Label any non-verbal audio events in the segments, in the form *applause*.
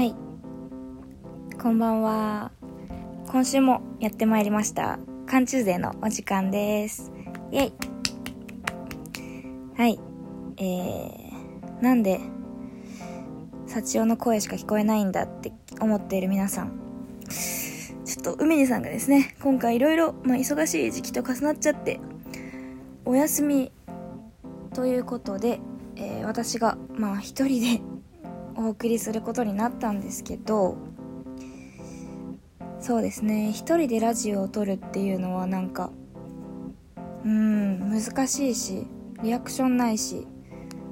はい。こんばんは。今週もやってまいりました。缶中勢のお時間です。イェイ。はい。えー、なんで幸男の声しか聞こえないんだって思っている皆さん。ちょっと海地さんがですね今回いろいろ忙しい時期と重なっちゃってお休みということで、えー、私がまあ一人でお送りすることになったんですけどそうですね一人でラジオを撮るっていうのはなんかうん難しいしリアクションないし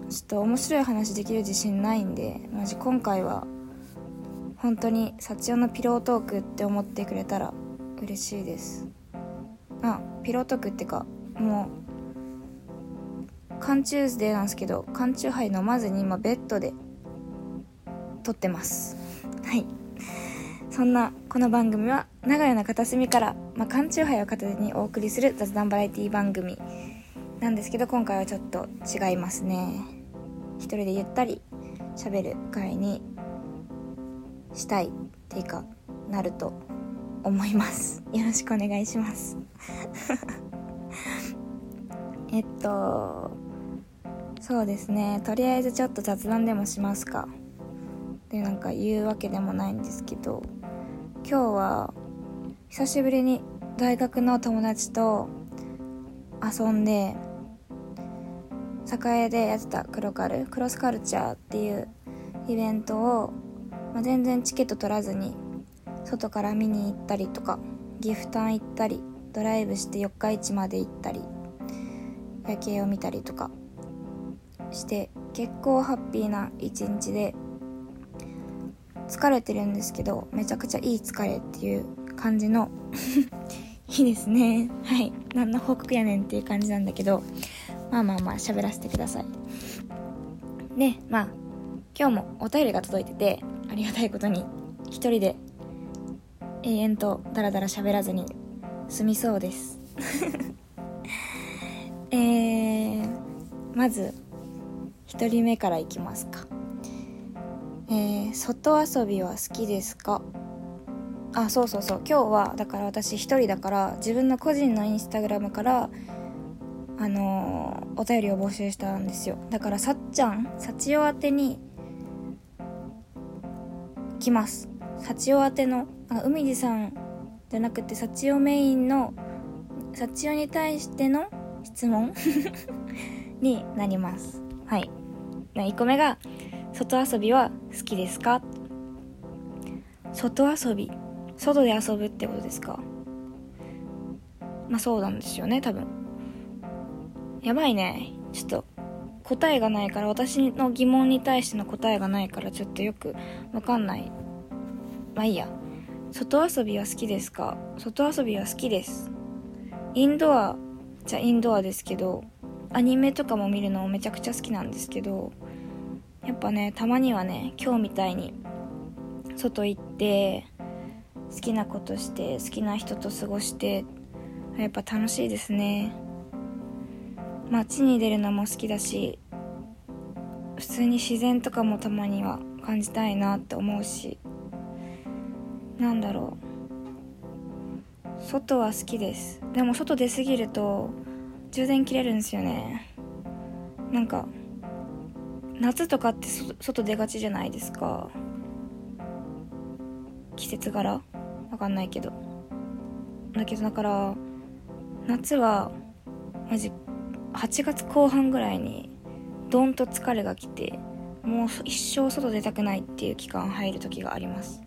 ちょっと面白い話できる自信ないんでマジ今回は本当に幸代のピロートークって思ってくれたら嬉しいです。あピロートークってかもう缶チューズデーなんですけど缶チューハイ飲まずに今ベッドで撮ってます。はい。そんなこの番組は長屋の片隅から、まあ、缶チューハイを片手にお送りする雑談バラエティ番組。なんですけど今回はちょっと違いますね。一人でゆったり喋る回にしたいっていうかなると思います。よろしくお願いします。*laughs* えっとそうですね。とりあえずちょっと雑談でもしますか。でなんか言うわけでもないんですけど今日は久しぶりに大学の友達と遊んで栄でやってたクロカルクロスカルチャーっていうイベントを、まあ、全然チケット取らずに外から見に行ったりとかギフタン行ったりドライブして四日市まで行ったり夜景を見たりとかして結構ハッピーな一日で疲れてるんですけどめちゃくちゃいい疲れっていう感じの *laughs* いいですね。はい。何の報告やねんっていう感じなんだけどまあまあまあ喋らせてください。でまあ今日もお便りが届いててありがたいことに一人で永遠とダラダラ喋らずに済みそうです。*laughs* えー、まず1人目からいきますか。えー、外遊びは好きですか？あそうそうそう。今日はだから私一人だから自分の個人のインスタグラムからあのー、お便りを募集したんですよ。だからさっちゃん幸代宛てに来ます。幸代宛てのあ海地さんじゃなくて幸代メインの幸代に対しての質問？*laughs* になります。はい。1個目が外遊びは好きですか？外遊び外で遊ぶってことですか？まあそうなんですよね多分。やばいね。ちょっと答えがないから私の疑問に対しての答えがないからちょっとよくわかんない。まあいいや。外遊びは好きですか？外遊びは好きです。インドアじゃインドアですけどアニメとかも見るのめちゃくちゃ好きなんですけどやっぱねたまにはね今日みたいに外行って好きなことして好きな人と過ごしてやっぱ楽しいですね。街に出るのも好きだし普通に自然とかもたまには感じたいなって思うしなんだろう。外は好きです。でも外出過ぎると充電切れるんですよね。なんか夏とかって外出がちじゃないですか？季節柄？わかんないけど。だけどだから夏はマジ8月後半ぐらいにドンと疲れが来てもう一生外出たくないっていう期間入る時があります。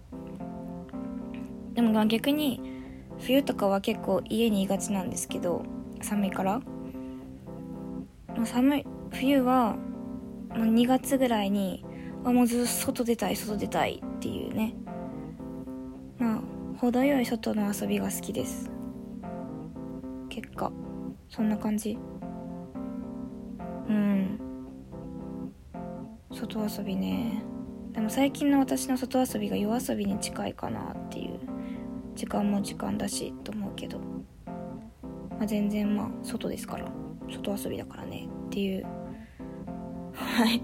でも逆に冬とかは結構家にいがちなんですけど寒いから。寒い冬はもう2月ぐらいにあもうずっと外出たい外出たいっていうね。まあ程よい外の遊びが好きです。結果そんな感じ。うん。外遊びね。でも最近の私の外遊びが夜遊びに近いかなっていう。時間も時間だしと思うけど、まあ、全然まあ外ですから。外遊びだからねっていうはい。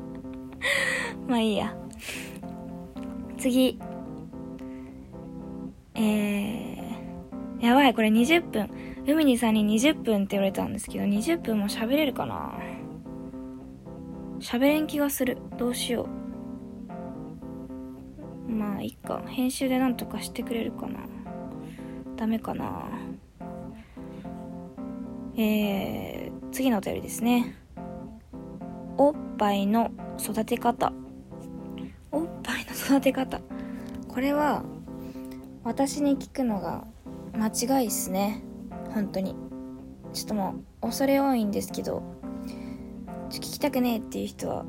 *laughs* まあいいや。次。えー、やばいこれ20分。海にさんに20分って言われたんですけど20分も喋れるかな？喋れん気がする。どうしよう。まあいいか。編集でなんとかしてくれるかな。ダメかな。えー、次のお便りですね。ぱいの育て方。おっぱいの育て方。これは私に聞くのが間違いっすね。本当に。ちょっともう恐れ多いんですけど聞きたくねえっていう人は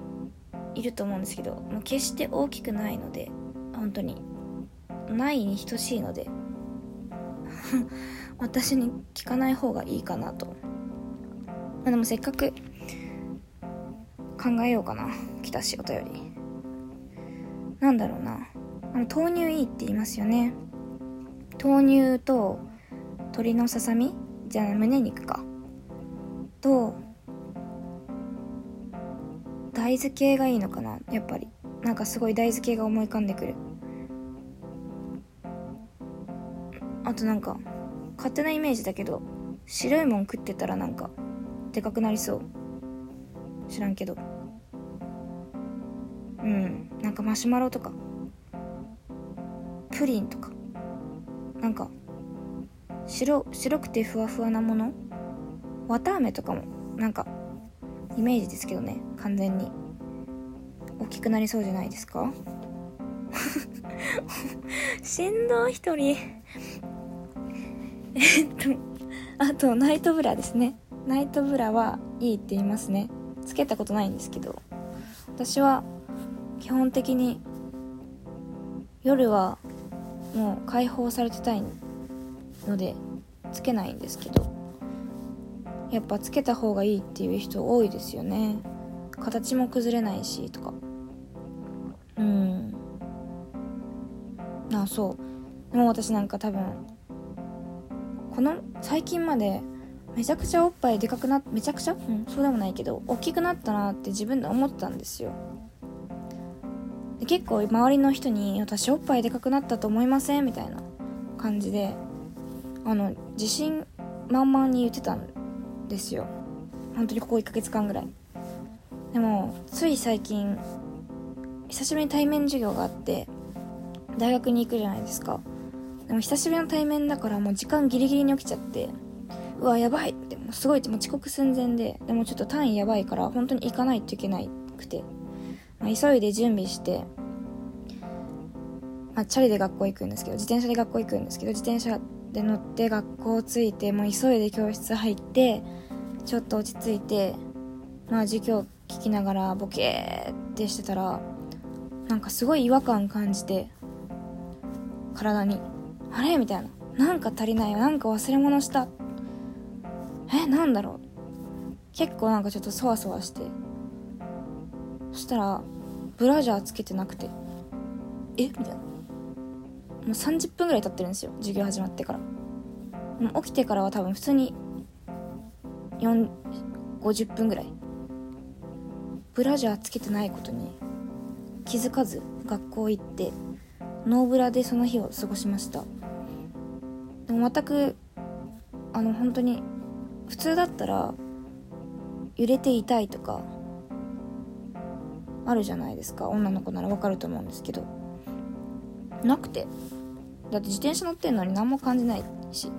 いると思うんですけどもう決して大きくないので本当に。ないに等しいので *laughs* 私に聞かない方がいいかなと。まあでもせっかく考えようかな。来たしお便り。なんだろうな。あの豆乳いいって言いますよね。豆乳と鶏のささみ？じゃあ胸肉か。と大豆系がいいのかな。やっぱり。なんかすごい大豆系が思い浮かんでくる。あとなんか勝手なイメージだけど白いもん食ってたらなんかでかくなりそう。知らんけど。んかマシュマロとかプリンとかなんか白白くてふわふわなもの綿あめとかもなんかイメージですけどね完全に。大きくなりそうじゃないですか？*laughs* しんどい一人 *laughs* えっとあとナイトブラですね。ナイトブラはいいって言いますね。つけたことないんですけど。私は基本的に夜はもう解放されてたいのでつけないんですけどやっぱつけた方がいいっていう人多いですよね。形も崩れないしとか。うん。あそう。でも私なんか多分この最近までめちゃくちゃおっぱいでかくなめちゃくちゃ？うんそうでもないけど大きくなったなって自分で思ったんですよ。で結構周りの人に「私おっぱいでかくなったと思いません?」みたいな感じであの自信満々に言ってたんですよ。本当にここ1ヶ月間ぐらい。でもつい最近久しぶりに対面授業があって大学に行くじゃないですか。でも久しぶりの対面だからもう時間ギリギリに起きちゃってうわやばいってもうすごいもう遅刻寸前ででもちょっと単位やばいから本当に行かないといけないくて、まあ、急いで準備してまあ、チャリで学校行くんですけど自転車で学校行くんですけど自転車で乗って学校着いてもう急いで教室入ってちょっと落ち着いてまあ授業聞きながらボケーってしてたらなんかすごい違和感感じて体にあれ？みたいな。なんか足りないよ。なんか忘れ物した。え？なんだろう。結構なんかちょっとそわそわして。そしたらブラジャーつけてなくて。え？みたいな。もう30分ぐらい経ってるんですよ。授業始まってから。もう起きてからは多分普通に4 50分ぐらい。ブラジャーつけてないことに気づかず学校行ってノーブラでその日を過ごしました。でも全くあの本当に普通だったら揺れて痛いとかあるじゃないですか。女の子ならわかると思うんですけど。なくて。だって自転車乗ってんのに何も感じないし。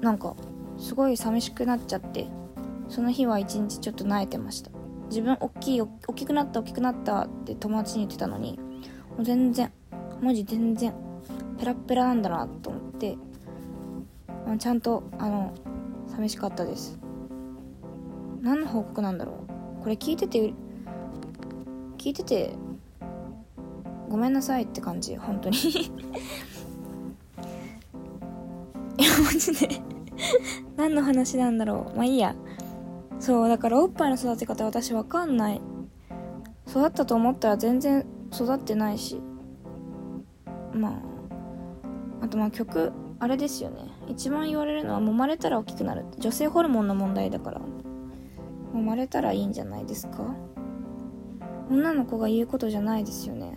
なんかすごい寂しくなっちゃって。その日は一日ちょっと萎えてました。自分大きい大きくなった大きくなったって友達に言ってたのにもう全然文字全然ペラペラなんだなと思ってちゃんとあの寂しかったです。何の報告なんだろう。これ聞いてて聞いててごめんなさいって感じ本当に。*laughs* いやマジで。何の話なんだろう。まあいいや。そうだからおっぱいの育て方私わかんない。育ったと思ったら全然育ってないし。まああとまあ曲あれですよね。一番言われるのは揉まれたら大きくなる。女性ホルモンの問題だから。揉まれたらいいんじゃないですか？女の子が言うことじゃないですよね。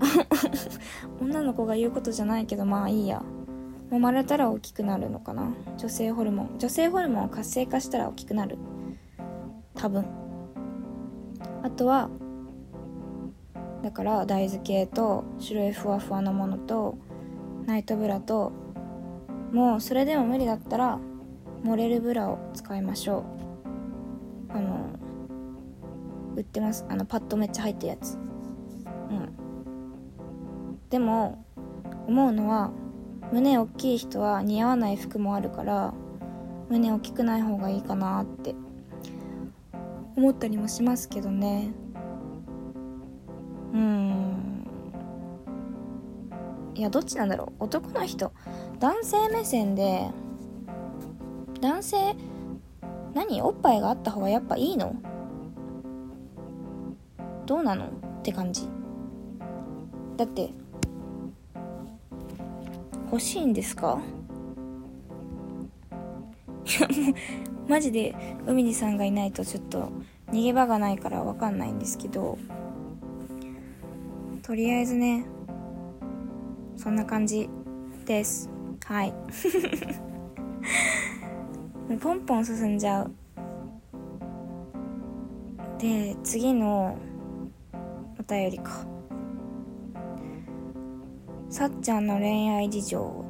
*laughs* 女の子が言うことじゃないけどまあいいや。揉まれたら大きくなるのかな。女性ホルモン。女性ホルモンを活性化したら大きくなる。多分。あとはだから大豆系と白いふわふわのものとナイトブラともうそれでも無理だったら漏れるブラを使いましょう。売ってます。あのパッドめっちゃ入ってるやつ。うん。でも思うのは胸大きい人は似合わない服もあるから胸大きくない方がいいかなって。思ったりもしますけどね。うん。いやどっちなんだろう。男の人男性目線で男性何？おっぱいがあった方がやっぱいいの？どうなの？って感じ。だって欲しいんですか？いやもうマジで海にさんがいないとちょっと逃げ場がないから分かんないんですけどとりあえずねそんな感じです。はい。も *laughs* うポンポン進んじゃう。で次のお便りか。さっちゃんの恋愛事情。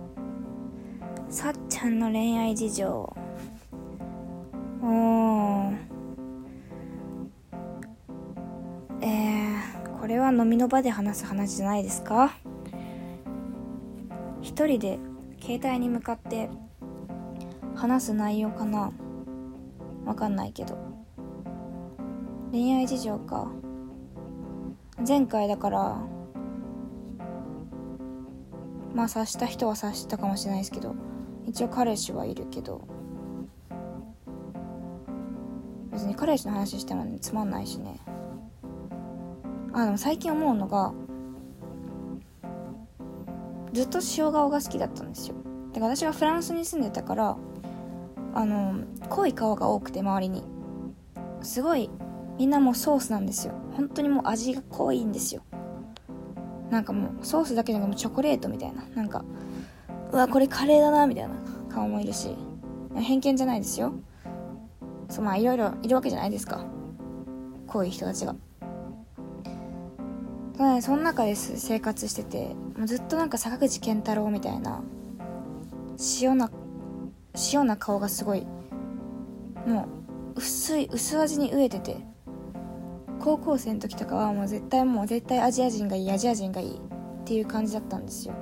さっちゃんの恋愛事情。おーえー、これは飲みの場で話す話じゃないですか？一人で携帯に向かって話す内容かな？わかんないけど。恋愛事情か。前回だからまあ察した人は察したかもしれないですけど一応彼氏はいるけど別に彼氏の話してもねつまんないしね。あでも最近思うのがずっと塩顔が好きだったんですよ。だから私がフランスに住んでたからあの濃い顔が多くて周りに。すごいみんなもうソースなんですよ。本当にもう味が濃いんですよ。なんかもうソースだけじゃなくてチョコレートみたいな。なんかうわこれカレーだなみたいな顔もいるし。偏見じゃないですよ。そうまあいろいろいるわけじゃないですか。こうい人たちが。ただねその中です生活しててもうずっとなんか坂口健太郎みたいな塩な塩な顔がすごいもう薄い薄味に飢えてて。高校生の時とかはもう絶対もう絶対アジア人がいいアジア人がいいっていう感じだったんですよ。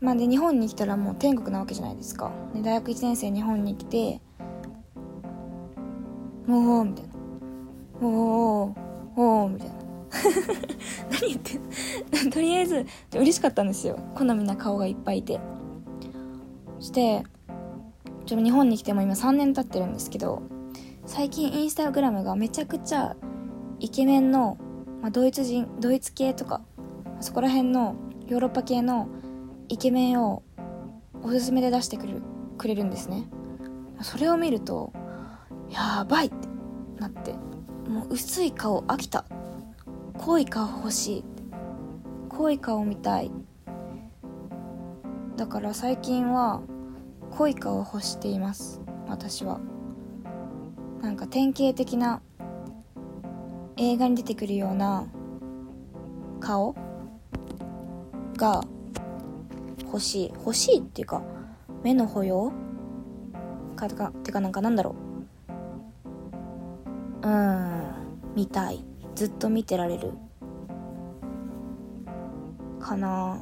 まあで日本に来たらもう天国なわけじゃないですか。で大学1年生日本に来てもうみたいな。おーおーみたいな。*laughs* 何言ってん *laughs* とりあえず嬉しかったんですよ。好みな顔がいっぱいいて。そしてちょっと日本に来ても今3年経ってるんですけど最近インスタグラムがめちゃくちゃイケメンの、まあ、ドイツ人ドイツ系とかそこら辺のヨーロッパ系のイケメンをおすすめで出してくれるくれるんですね。それを見るとやばいってなってもう薄い顔飽きた。濃い顔欲しい。濃い顔見たい。だから最近は濃い顔を欲しています。私は。なんか典型的な映画に出てくるような顔が欲しい。欲しいっていうか目の保養かとかてかなんかなんだろう。うん見たい。ずっと見てられる。かな。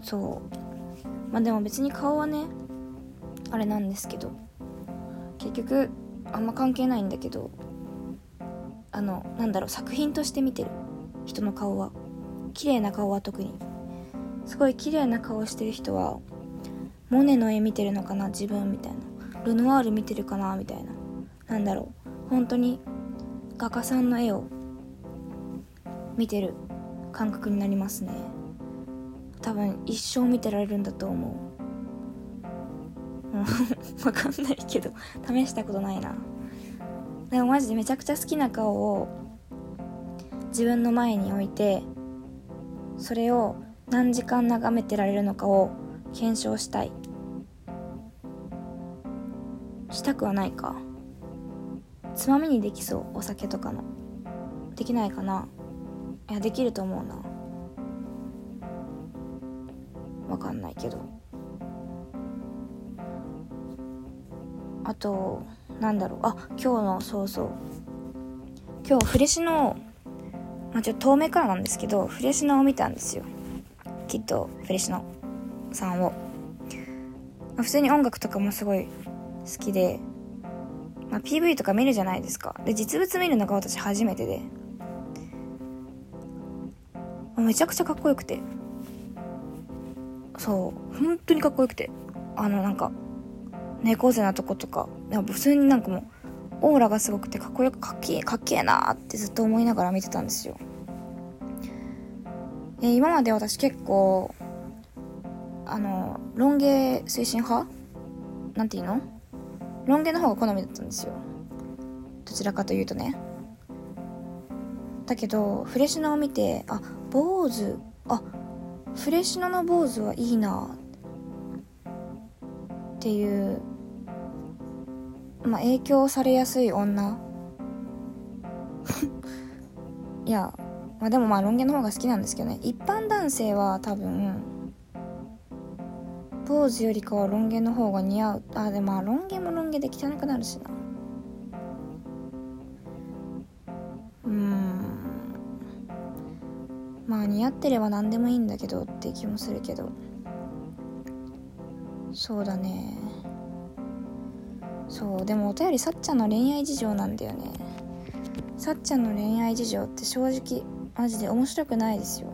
そう。まあでも別に顔はねあれなんですけど。結局あんま関係ないんだけどあのなんだろう作品として見てる。人の顔は。綺麗な顔は特に。すごい綺麗な顔してる人はモネの絵見てるのかな自分みたいな。ルノワール見てるかなみたいな。なんだろう。本当に画家さんの絵を見てる感覚になりますね。多分一生見てられるんだと思う。*laughs* わかんないけど試したことないな。でもマジでめちゃくちゃ好きな顔を自分の前に置いてそれを何時間眺めてられるのかを検証したい。したくはないか。つまみにできそうお酒とかの。できないかな。いやできると思うな。わかんないけど。あとなんだろう。あ今日のそうそう。今日フレシノまあ、ちょっと遠目からなんですけどフレシノを見たんですよ。きっとフレシノさんを、まあ、普通に音楽とかもすごい好きで、まあ、PV とか見るじゃないですか。で実物見るのが私初めてで。めちゃくちゃかっこよくて。そう。本当にかっこよくて。あのなんか猫背なとことか普通になんかもうオーラがすごくてかっこよくかっけえかっけえなってずっと思いながら見てたんですよ。で今まで私結構あのロン毛推進派？なんていうの？ロン毛の方が好みだったんですよ。どちらかというとね。だけどフレシノを見てあ坊主あフレシノの坊主はいいなっていうまあ影響されやすい女。*laughs* いやまあでもまあロン毛の方が好きなんですけどね。一般男性は多分坊主よりかはロン毛の方が似合う。あでもまあロン毛もロン毛で汚くなるしな。うん。まあ似合ってれば何でもいいんだけどって気もするけど。そうだね。そうでもお便りさっちゃんの恋愛事情なんだよね。さっちゃんの恋愛事情って正直マジで面白くないですよ。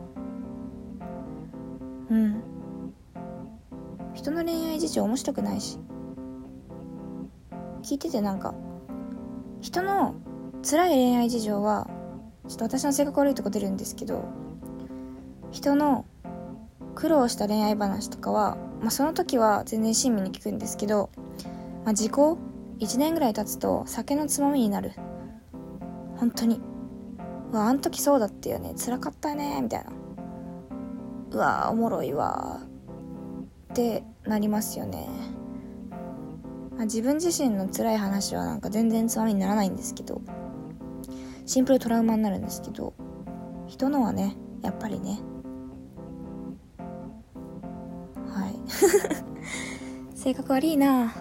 うん。人の恋愛事情面白くないし。聞いててなんか人の辛い恋愛事情はちょっと私の性格悪いとこ出るんですけど人の苦労した恋愛話とかは、まあ、その時は全然親身に聞くんですけどまあ、時効？1年ぐらい経つと酒のつまみになる。本当に。うわあん時そうだったよね。辛かったねみたいな。うわおもろいわ。ってなりますよね、まあ、自分自身の辛い話はなんか全然つまみにならないんですけど。シンプルトラウマになるんですけど。人のはねやっぱりね。はい。*laughs* 性格悪いな。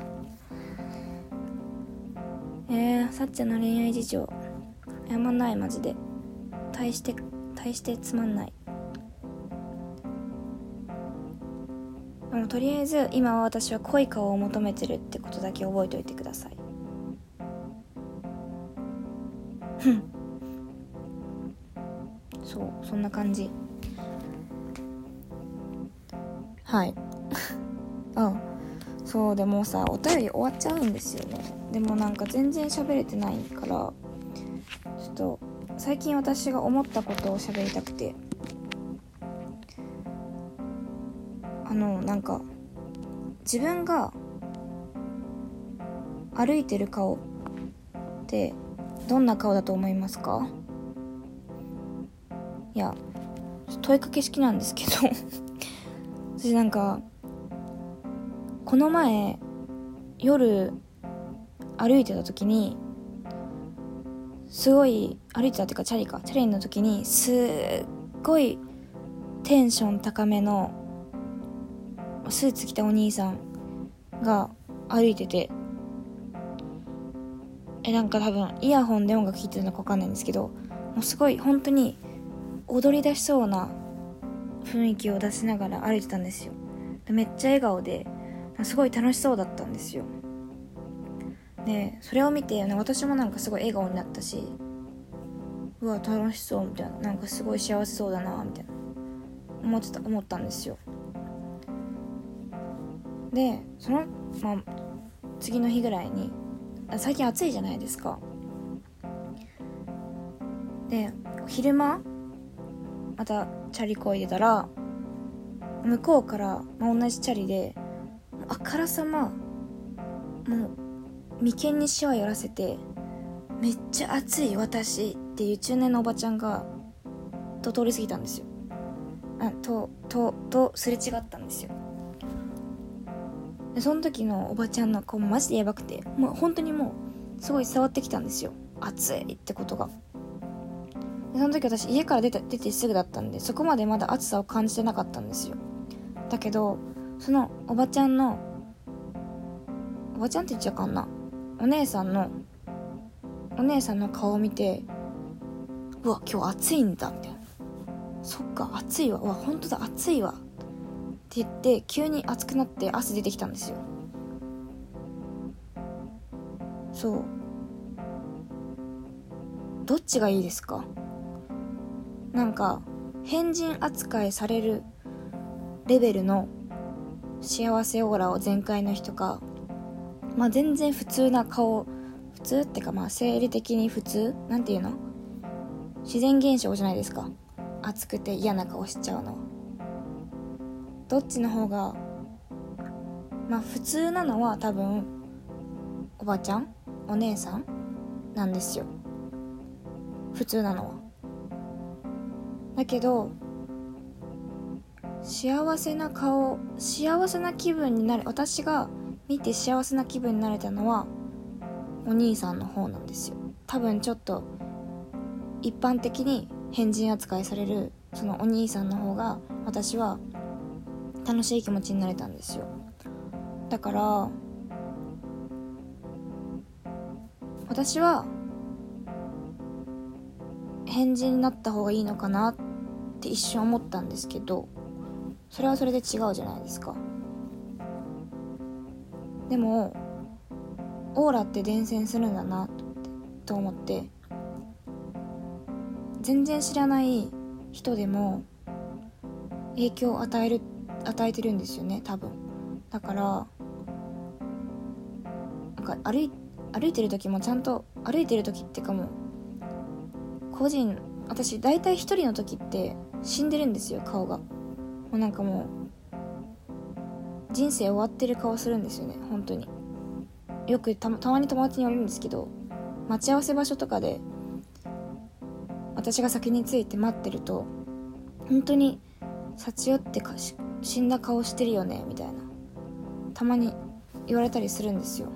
えー、さっちゃんの恋愛事情。やまないマジで。大して大してつまんない。でもとりあえず今は私は濃い顔を求めてるってことだけ覚えておいてください。ふん。そうそんな感じ。はい。そうでもさお便り終わっちゃうんですよね。でもなんか全然喋れてないからちょっと最近私が思ったことを喋りたくて。あのなんか自分が歩いてる顔ってどんな顔だと思いますか？いや問いかけ式なんですけど。*laughs* 私なんかこの前夜歩いてた時にすごい歩いてたっていうかチャリかチャリの時にすっごいテンション高めのスーツ着たお兄さんが歩いててえなんか多分イヤホンで音楽聴いてるのか分かんないんですけどもうすごい本当に踊り出しそうな雰囲気を出しながら歩いてたんですよ。めっちゃ笑顔ですごい楽しそうだったんですよ。でそれを見て、私もなんかすごい笑顔になったしうわ楽しそうみたいななんかすごい幸せそうだなみたいな思ってた思ったんですよ。でそのまあ次の日ぐらいに最近暑いじゃないですか。で昼間またチャリこいでたら向こうから、まあ、同じチャリであからさまもう眉間にしわ寄らせてめっちゃ暑い私っていう中年のおばちゃんがと通り過ぎたんですよ。あとととすれ違ったんですよ。でその時のおばちゃんの顔マジでやばくてもう本当にもうすごい伝わってきたんですよ。暑いってことが。でその時私家から出て出てすぐだったんでそこまでまだ暑さを感じてなかったんですよ。だけどそのおばちゃんのおばちゃんって言っちゃうかんな。お姉さんのお姉さんの顔を見てうわ今日暑いんだみたいなそっか暑いわ。うわ本当だ暑いわ。って言って急に暑くなって汗出てきたんですよ。そう。どっちがいいですか？なんか変人扱いされるレベルの幸せオーラを全開の人か。まあ全然普通な顔普通ってかまあ生理的に普通なんていうの？自然現象じゃないですか。暑くて嫌な顔しちゃうの。どっちの方がまあ普通なのは多分おばちゃん？お姉さん？なんですよ。普通なのは。だけど幸せな顔幸せな気分になる私が見て幸せな気分になれたのはお兄さんの方なんですよ。多分ちょっと一般的に変人扱いされるそのお兄さんの方が私は楽しい気持ちになれたんですよ。だから私は変人になった方がいいのかなって一瞬思ったんですけどそれはそれで違うじゃないですか。でもオーラって伝染するんだなと思って。全然知らない人でも影響を与える与えてるんですよね多分。だからなんか歩い歩いてる時もちゃんと歩いてる時ってかも個人私大体一人の時って死んでるんですよ顔が。うなんかもう人生終わってる顔するんですよね本当に。よくたたまに友達に言われるんですけど待ち合わせ場所とかで私が先に着いて待ってると本当に幸代ってかし死んだ顔してるよねみたいな。たまに言われたりするんですよ。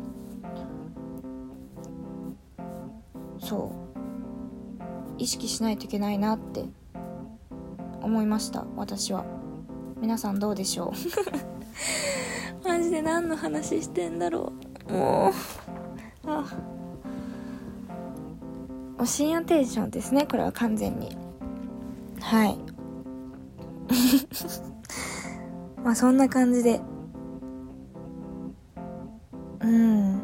そう。意識しないといけないなって思いました私は。皆さんどうでしょう？*laughs* マジで何の話してんだろう？もう。あ。お深夜テンションですねこれは完全に。はい。*laughs* まあそんな感じで。うん。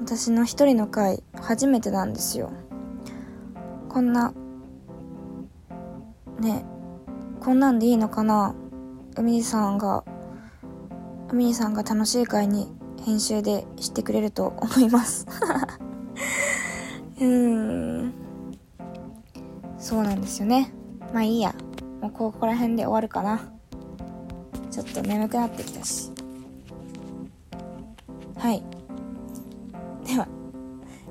私の一人の回初めてなんですよ。こんなねこんなんでいいのかな？海さんが海さんが楽しい回に編集でしてくれると思います。*laughs* うーん。そうなんですよね。まあいいや。もうここら辺で終わるかな。ちょっと眠くなってきたし。はい。では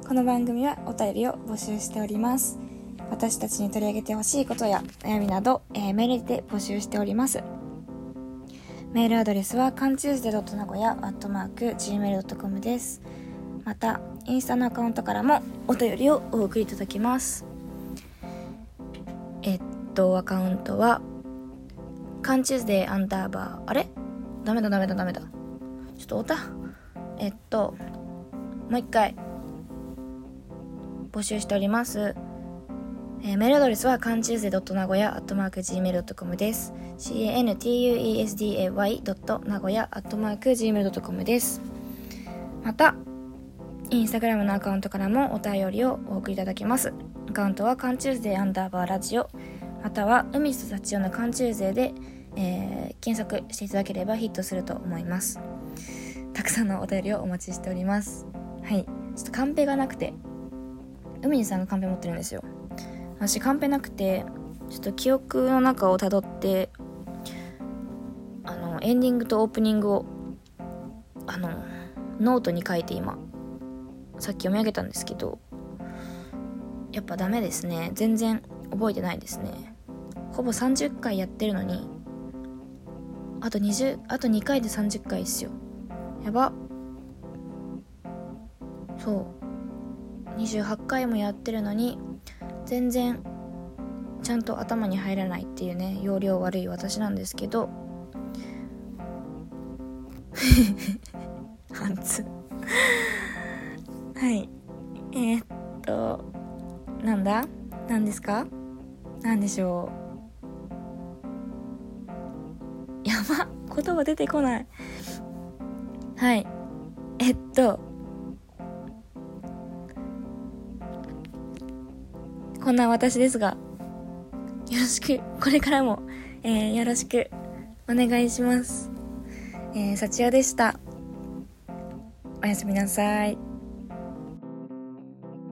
この番組はお便りを募集しております。私たちに取り上げてほしいことや悩みなど、えー、メールで募集しております。メールアドレスはかんちゅうじで名古屋アットマーク gmail.com です。またインスタのアカウントからもお便りをお送りいただきます。えっとアカウントはカンチューズデーアンダーバーあれ？ダメだダメだダメだ。ちょっとおた。えっともう一回募集しております。えー、メールアドレスは、かんちゅうぜ.名古屋、アットマーク gmail.com です。cantuesday. 名古屋、アットマーク gmail.com です。また、インスタグラムのアカウントからもお便りをお送りいただけます。アカウントは、かんちゅうぜアンダーバーラジオ、または、海と幸代のかんちゅうぜで、えー、検索していただければヒットすると思います。たくさんのお便りをお待ちしております。はい。ちょっとカンペがなくて、海にさんがカンペ持ってるんですよ。私カンペなくて、ちょっと記憶の中をたどって、あの、エンディングとオープニングを、あの、ノートに書いて今、さっき読み上げたんですけど、やっぱダメですね。全然覚えてないですね。ほぼ30回やってるのにあと20あと2回で30回ですよ。やば。そう。28回もやってるのに全然ちゃんと頭に入らないっていうね容量悪い私なんですけど。*laughs* ハンツはい。えー、っとなんだ？何ですか？何でしょう？やば。言葉出てこない。はい。えっとこんな私ですがよろしくこれからも、えー、よろしくお願いします。えー、幸代でした。おやすみなさい。